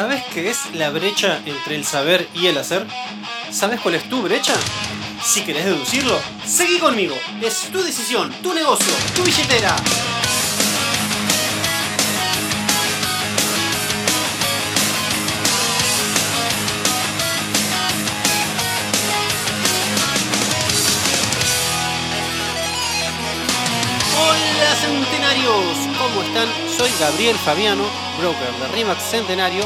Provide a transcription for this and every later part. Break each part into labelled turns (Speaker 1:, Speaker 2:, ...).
Speaker 1: ¿Sabes qué es la brecha entre el saber y el hacer? ¿Sabes cuál es tu brecha? Si querés deducirlo, seguí conmigo. Es tu decisión, tu negocio, tu billetera. Hola centenarios, ¿cómo están? Soy Gabriel Fabiano, broker de RIMAX Centenario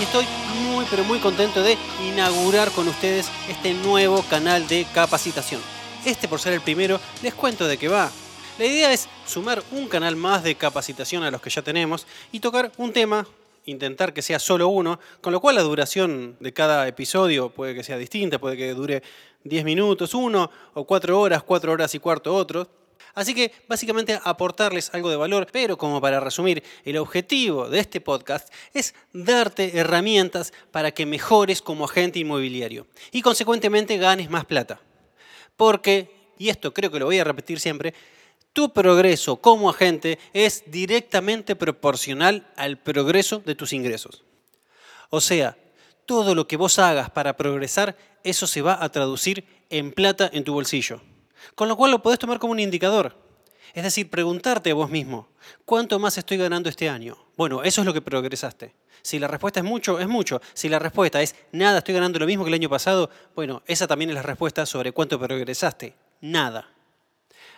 Speaker 1: y estoy muy pero muy contento de inaugurar con ustedes este nuevo canal de capacitación. Este por ser el primero, les cuento de qué va. La idea es sumar un canal más de capacitación a los que ya tenemos y tocar un tema, intentar que sea solo uno, con lo cual la duración de cada episodio puede que sea distinta, puede que dure 10 minutos uno o 4 horas, 4 horas y cuarto otro. Así que básicamente aportarles algo de valor, pero como para resumir, el objetivo de este podcast es darte herramientas para que mejores como agente inmobiliario y consecuentemente ganes más plata. Porque, y esto creo que lo voy a repetir siempre, tu progreso como agente es directamente proporcional al progreso de tus ingresos. O sea, todo lo que vos hagas para progresar, eso se va a traducir en plata en tu bolsillo. Con lo cual lo podés tomar como un indicador. Es decir, preguntarte a vos mismo, ¿cuánto más estoy ganando este año? Bueno, eso es lo que progresaste. Si la respuesta es mucho, es mucho. Si la respuesta es nada, estoy ganando lo mismo que el año pasado, bueno, esa también es la respuesta sobre cuánto progresaste. Nada.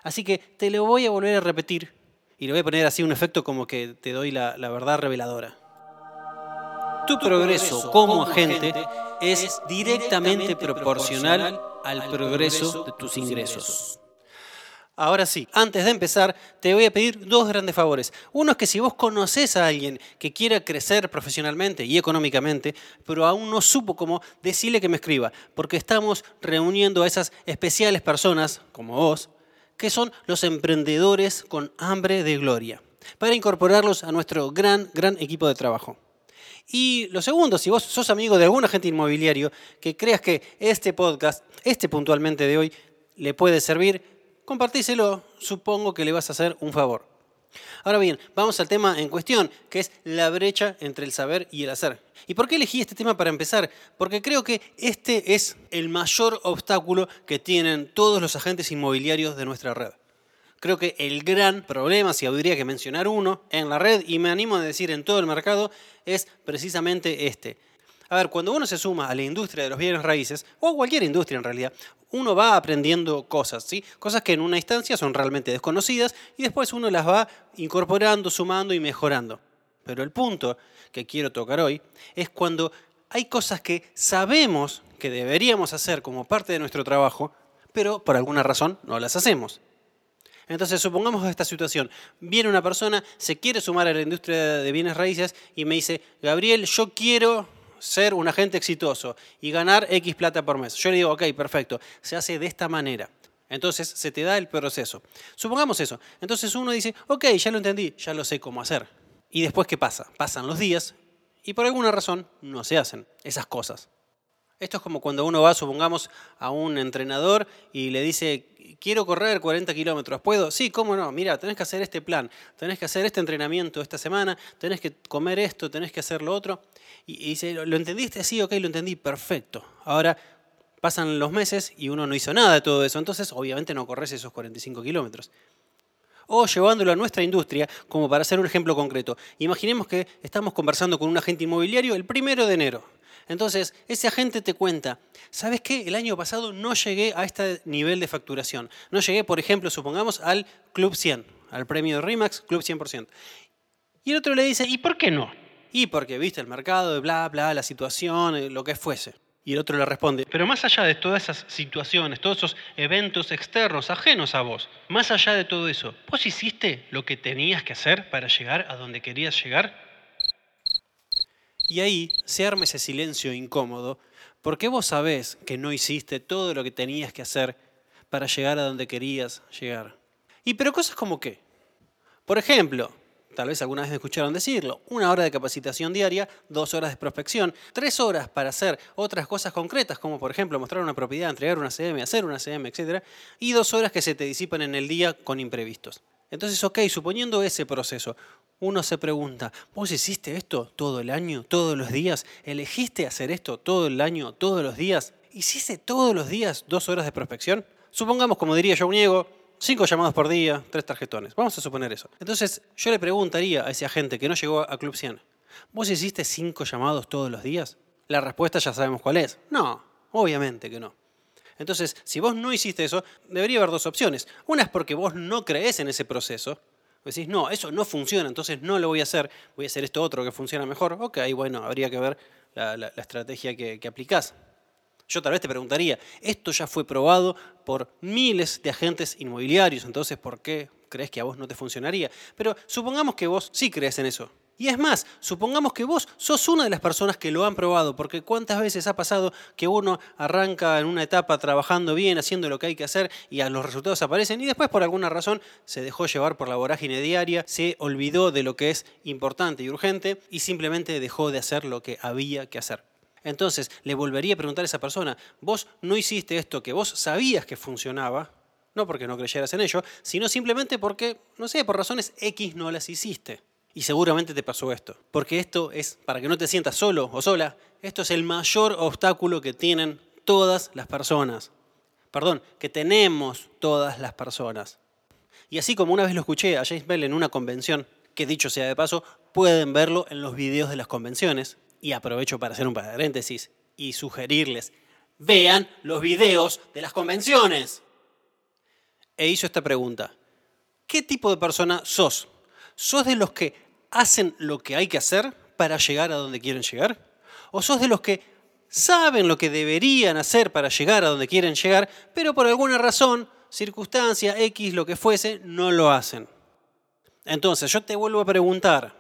Speaker 1: Así que te lo voy a volver a repetir y le voy a poner así un efecto como que te doy la, la verdad reveladora. Tu progreso como agente es directamente proporcional al progreso de tus ingresos. Ahora sí, antes de empezar, te voy a pedir dos grandes favores. Uno es que si vos conoces a alguien que quiera crecer profesionalmente y económicamente, pero aún no supo cómo, decirle que me escriba, porque estamos reuniendo a esas especiales personas, como vos, que son los emprendedores con hambre de gloria, para incorporarlos a nuestro gran, gran equipo de trabajo. Y lo segundo, si vos sos amigo de algún agente inmobiliario que creas que este podcast, este puntualmente de hoy, le puede servir, compartíselo, supongo que le vas a hacer un favor. Ahora bien, vamos al tema en cuestión, que es la brecha entre el saber y el hacer. ¿Y por qué elegí este tema para empezar? Porque creo que este es el mayor obstáculo que tienen todos los agentes inmobiliarios de nuestra red. Creo que el gran problema, si habría que mencionar uno, en la red, y me animo a decir en todo el mercado, es precisamente este. A ver, cuando uno se suma a la industria de los bienes raíces, o a cualquier industria en realidad, uno va aprendiendo cosas, ¿sí? Cosas que en una instancia son realmente desconocidas y después uno las va incorporando, sumando y mejorando. Pero el punto que quiero tocar hoy es cuando hay cosas que sabemos que deberíamos hacer como parte de nuestro trabajo, pero por alguna razón no las hacemos. Entonces, supongamos esta situación. Viene una persona, se quiere sumar a la industria de bienes raíces y me dice, Gabriel, yo quiero ser un agente exitoso y ganar X plata por mes. Yo le digo, ok, perfecto, se hace de esta manera. Entonces se te da el proceso. Supongamos eso. Entonces uno dice, ok, ya lo entendí, ya lo sé cómo hacer. Y después, ¿qué pasa? Pasan los días y por alguna razón no se hacen esas cosas. Esto es como cuando uno va, supongamos, a un entrenador y le dice, quiero correr 40 kilómetros, ¿puedo? Sí, cómo no, mira, tenés que hacer este plan, tenés que hacer este entrenamiento esta semana, tenés que comer esto, tenés que hacer lo otro. Y, dice, ¿lo entendiste? Sí, ok, lo entendí, perfecto. Ahora pasan los meses y uno no hizo nada de todo eso, entonces obviamente no corres esos 45 kilómetros. O llevándolo a nuestra industria, como para hacer un ejemplo concreto. Imaginemos que estamos conversando con un agente inmobiliario el primero de enero entonces, ese agente te cuenta, ¿sabes qué? El año pasado no llegué a este nivel de facturación. No llegué, por ejemplo, supongamos, al Club 100, al premio de RIMAX, Club 100%. Y el otro le dice, ¿y por qué no? Y porque viste el mercado, bla, bla, la situación, eh, lo que fuese. Y el otro le responde, pero más allá de todas esas situaciones, todos esos eventos externos, ajenos a vos, más allá de todo eso, ¿vos hiciste lo que tenías que hacer para llegar a donde querías llegar? Y ahí se arma ese silencio incómodo, porque vos sabés que no hiciste todo lo que tenías que hacer para llegar a donde querías llegar. Y pero cosas como qué. Por ejemplo, tal vez alguna vez me escucharon decirlo, una hora de capacitación diaria, dos horas de prospección, tres horas para hacer otras cosas concretas, como por ejemplo mostrar una propiedad, entregar una CM, hacer una CM, etc. Y dos horas que se te disipan en el día con imprevistos. Entonces, ok, suponiendo ese proceso, uno se pregunta, ¿vos hiciste esto todo el año, todos los días? ¿Elegiste hacer esto todo el año, todos los días? ¿Hiciste todos los días dos horas de prospección? Supongamos, como diría yo, Niego, cinco llamados por día, tres tarjetones. Vamos a suponer eso. Entonces, yo le preguntaría a ese agente que no llegó a Club 100, ¿vos hiciste cinco llamados todos los días? La respuesta ya sabemos cuál es. No, obviamente que no. Entonces, si vos no hiciste eso, debería haber dos opciones. Una es porque vos no crees en ese proceso. Decís, no, eso no funciona, entonces no lo voy a hacer, voy a hacer esto otro que funciona mejor. Ok, bueno, habría que ver la, estrategia que, que aplicás. Yo tal vez te preguntaría, esto ya fue probado por miles de agentes inmobiliarios, entonces ¿por qué crees que a vos no te funcionaría? Pero supongamos que vos sí crees en eso. Y es más, supongamos que vos sos una de las personas que lo han probado, porque cuántas veces ha pasado que uno arranca en una etapa trabajando bien, haciendo lo que hay que hacer y a los resultados aparecen y después por alguna razón se dejó llevar por la vorágine diaria, se olvidó de lo que es importante y urgente y simplemente dejó de hacer lo que había que hacer. Entonces le volvería a preguntar a esa persona, vos no hiciste esto que vos sabías que funcionaba, no porque no creyeras en ello, sino simplemente porque, no sé, por razones X no las hiciste. Y seguramente te pasó esto. Porque esto es, para que no te sientas solo o sola, esto es el mayor obstáculo que tienen todas las personas. Perdón, que tenemos todas las personas. Y así como una vez lo escuché a James Bell en una convención, que dicho sea de paso, pueden verlo en los videos de las convenciones. Y aprovecho para hacer un paréntesis y sugerirles, vean los videos de las convenciones. E hizo esta pregunta, ¿qué tipo de persona sos? ¿Sos de los que hacen lo que hay que hacer para llegar a donde quieren llegar? ¿O sos de los que saben lo que deberían hacer para llegar a donde quieren llegar, pero por alguna razón, circunstancia X, lo que fuese, no lo hacen? Entonces, yo te vuelvo a preguntar,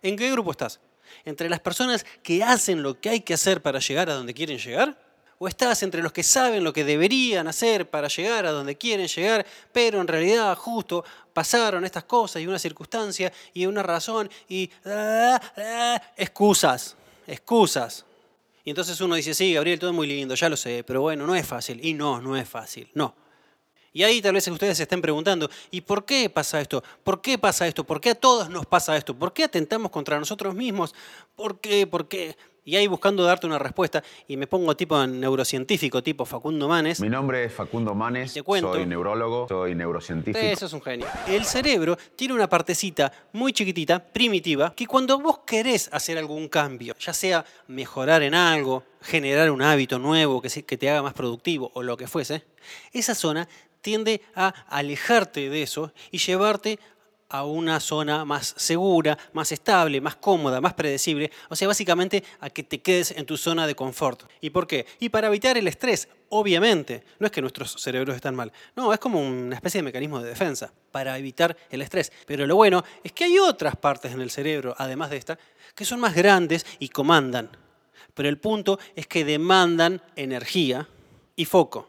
Speaker 1: ¿en qué grupo estás? ¿Entre las personas que hacen lo que hay que hacer para llegar a donde quieren llegar? ¿O estás entre los que saben lo que deberían hacer para llegar a donde quieren llegar, pero en realidad justo pasaron estas cosas y una circunstancia y una razón y ah, excusas, excusas? Y entonces uno dice, sí, Gabriel, todo es muy lindo, ya lo sé, pero bueno, no es fácil. Y no, no es fácil, no. Y ahí tal vez ustedes se estén preguntando, ¿y por qué pasa esto? ¿Por qué pasa esto? ¿Por qué a todos nos pasa esto? ¿Por qué atentamos contra nosotros mismos? ¿Por qué? ¿Por qué? Y ahí buscando darte una respuesta, y me pongo tipo neurocientífico, tipo Facundo Manes.
Speaker 2: Mi nombre es Facundo Manes, soy neurólogo, soy neurocientífico.
Speaker 1: Eso es un genio. El cerebro tiene una partecita muy chiquitita, primitiva, que cuando vos querés hacer algún cambio, ya sea mejorar en algo, generar un hábito nuevo que, que te haga más productivo o lo que fuese, esa zona tiende a alejarte de eso y llevarte a una zona más segura, más estable, más cómoda, más predecible, o sea, básicamente a que te quedes en tu zona de confort. ¿Y por qué? Y para evitar el estrés, obviamente, no es que nuestros cerebros están mal, no, es como una especie de mecanismo de defensa para evitar el estrés. Pero lo bueno es que hay otras partes en el cerebro, además de esta, que son más grandes y comandan. Pero el punto es que demandan energía y foco.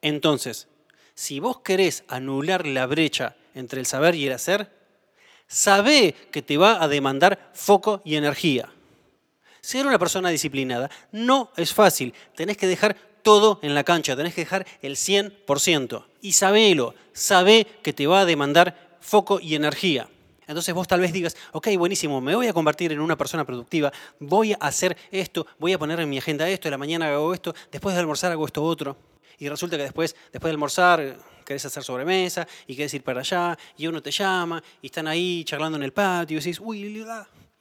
Speaker 1: Entonces, si vos querés anular la brecha entre el saber y el hacer, sabe que te va a demandar foco y energía. Ser una persona disciplinada no es fácil. Tenés que dejar todo en la cancha, tenés que dejar el 100%. Y sabelo, sabe que te va a demandar foco y energía. Entonces vos tal vez digas, ok, buenísimo, me voy a convertir en una persona productiva, voy a hacer esto, voy a poner en mi agenda esto, de la mañana hago esto, después de almorzar hago esto otro. Y resulta que después, después de almorzar, querés hacer sobremesa y querés ir para allá y uno te llama y están ahí charlando en el patio y decís, uy,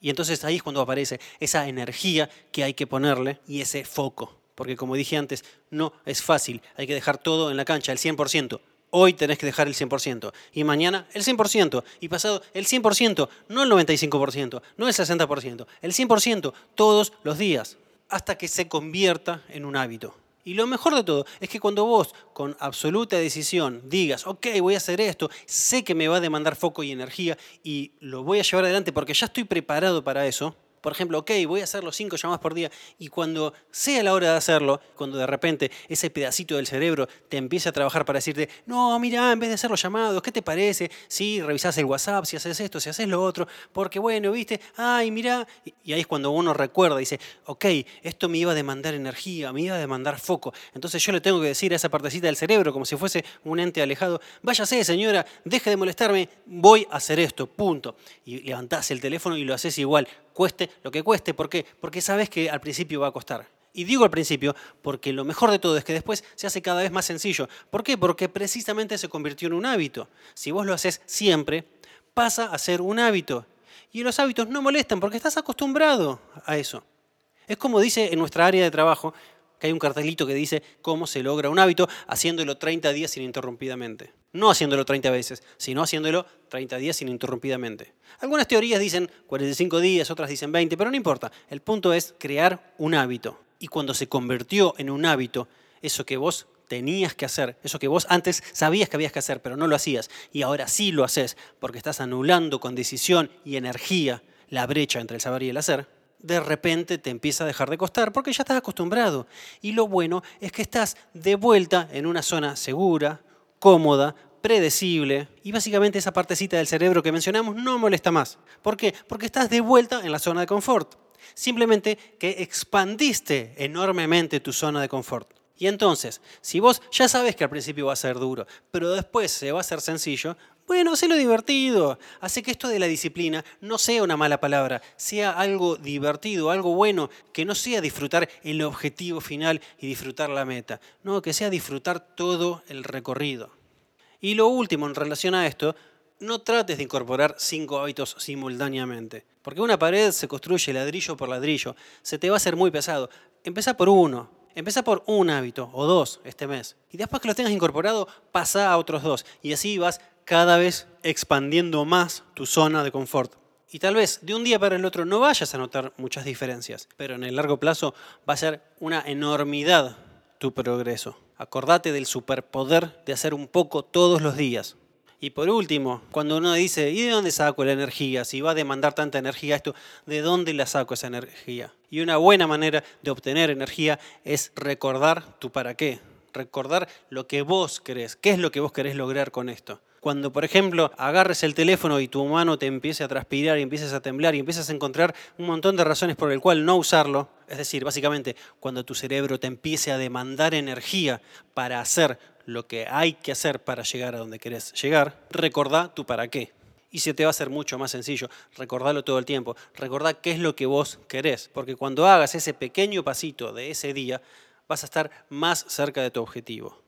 Speaker 1: y entonces ahí es cuando aparece esa energía que hay que ponerle y ese foco. Porque como dije antes, no es fácil, hay que dejar todo en la cancha, el 100%. Hoy tenés que dejar el 100%. Y mañana el 100%. Y pasado el 100%. No el 95%. No el 60%. El 100% todos los días. Hasta que se convierta en un hábito. Y lo mejor de todo es que cuando vos con absoluta decisión digas, ok, voy a hacer esto, sé que me va a demandar foco y energía y lo voy a llevar adelante porque ya estoy preparado para eso, por ejemplo, ok, voy a hacer los cinco llamadas por día y cuando sea la hora de hacerlo, cuando de repente ese pedacito del cerebro te empiece a trabajar para decirte, no, mira, en vez de hacer los llamados, ¿qué te parece? Si revisás el WhatsApp, si haces esto, si haces lo otro, porque bueno, viste, ay, mira, y ahí es cuando uno recuerda, dice, ok, esto me iba a demandar energía, me iba a demandar foco, entonces yo le tengo que decir a esa partecita del cerebro, como si fuese un ente alejado, váyase señora, deje de molestarme, voy a hacer esto, punto. Y levantás el teléfono y lo haces igual, cueste lo que cueste. ¿Por qué? Porque sabes que al principio va a costar. Y digo al principio porque lo mejor de todo es que después se hace cada vez más sencillo. ¿Por qué? Porque precisamente se convirtió en un hábito. Si vos lo haces siempre, pasa a ser un hábito. Y los hábitos no molestan porque estás acostumbrado a eso. Es como dice en nuestra área de trabajo, que hay un cartelito que dice cómo se logra un hábito haciéndolo 30 días ininterrumpidamente. No haciéndolo 30 veces, sino haciéndolo 30 días ininterrumpidamente. Algunas teorías dicen 45 días, otras dicen 20, pero no importa. El punto es crear un hábito. Y cuando se convirtió en un hábito, eso que vos tenías que hacer, eso que vos antes sabías que habías que hacer, pero no lo hacías, y ahora sí lo haces, porque estás anulando con decisión y energía la brecha entre el saber y el hacer, de repente te empieza a dejar de costar porque ya estás acostumbrado. Y lo bueno es que estás de vuelta en una zona segura, cómoda, predecible y básicamente esa partecita del cerebro que mencionamos no molesta más. ¿Por qué? Porque estás de vuelta en la zona de confort. Simplemente que expandiste enormemente tu zona de confort. Y entonces, si vos ya sabes que al principio va a ser duro, pero después se va a hacer sencillo, bueno, lo divertido. Hace que esto de la disciplina no sea una mala palabra, sea algo divertido, algo bueno, que no sea disfrutar el objetivo final y disfrutar la meta, no, que sea disfrutar todo el recorrido. Y lo último en relación a esto, no trates de incorporar cinco hábitos simultáneamente, porque una pared se construye ladrillo por ladrillo, se te va a hacer muy pesado. Empezá por uno, Empieza por un hábito o dos este mes. Y después que los tengas incorporado, pasa a otros dos. Y así vas cada vez expandiendo más tu zona de confort. Y tal vez de un día para el otro no vayas a notar muchas diferencias, pero en el largo plazo va a ser una enormidad tu progreso. Acordate del superpoder de hacer un poco todos los días. Y por último, cuando uno dice, ¿y de dónde saco la energía? Si va a demandar tanta energía esto, ¿de dónde la saco esa energía? Y una buena manera de obtener energía es recordar tu para qué, recordar lo que vos querés, qué es lo que vos querés lograr con esto. Cuando, por ejemplo, agarres el teléfono y tu mano te empiece a transpirar y empieces a temblar y empiezas a encontrar un montón de razones por el cual no usarlo, es decir, básicamente cuando tu cerebro te empiece a demandar energía para hacer lo que hay que hacer para llegar a donde querés llegar, recordá tu para qué. Y se te va a hacer mucho más sencillo. Recordalo todo el tiempo. Recordá qué es lo que vos querés. Porque cuando hagas ese pequeño pasito de ese día, vas a estar más cerca de tu objetivo.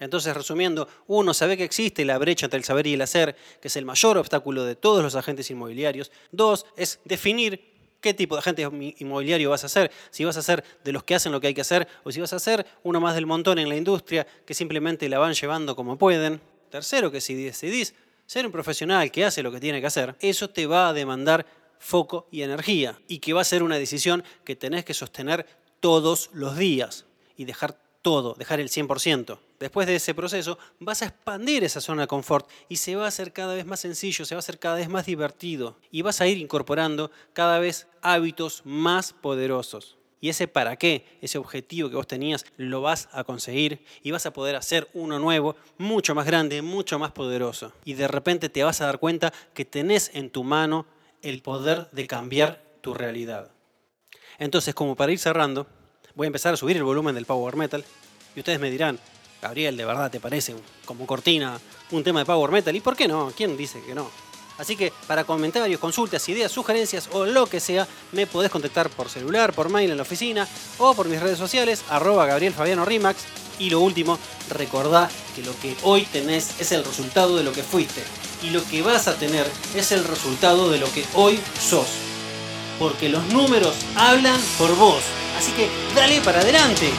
Speaker 1: Entonces, resumiendo, uno, sabe que existe la brecha entre el saber y el hacer, que es el mayor obstáculo de todos los agentes inmobiliarios. Dos, es definir qué tipo de agente inmobiliario vas a ser, si vas a ser de los que hacen lo que hay que hacer o si vas a ser uno más del montón en la industria que simplemente la van llevando como pueden. Tercero, que si decidís ser un profesional que hace lo que tiene que hacer, eso te va a demandar foco y energía y que va a ser una decisión que tenés que sostener todos los días y dejar todo, dejar el 100%. Después de ese proceso vas a expandir esa zona de confort y se va a hacer cada vez más sencillo, se va a hacer cada vez más divertido y vas a ir incorporando cada vez hábitos más poderosos. Y ese para qué, ese objetivo que vos tenías, lo vas a conseguir y vas a poder hacer uno nuevo, mucho más grande, mucho más poderoso. Y de repente te vas a dar cuenta que tenés en tu mano el poder de cambiar tu realidad. Entonces, como para ir cerrando, voy a empezar a subir el volumen del Power Metal y ustedes me dirán, Gabriel, ¿de verdad te parece como cortina un tema de Power Metal? ¿Y por qué no? ¿Quién dice que no? Así que para comentarios, consultas, ideas, sugerencias o lo que sea, me podés contactar por celular, por mail en la oficina o por mis redes sociales, arroba Gabriel Fabiano Rimax. Y lo último, recordá que lo que hoy tenés es el resultado de lo que fuiste. Y lo que vas a tener es el resultado de lo que hoy sos. Porque los números hablan por vos. Así que dale para adelante.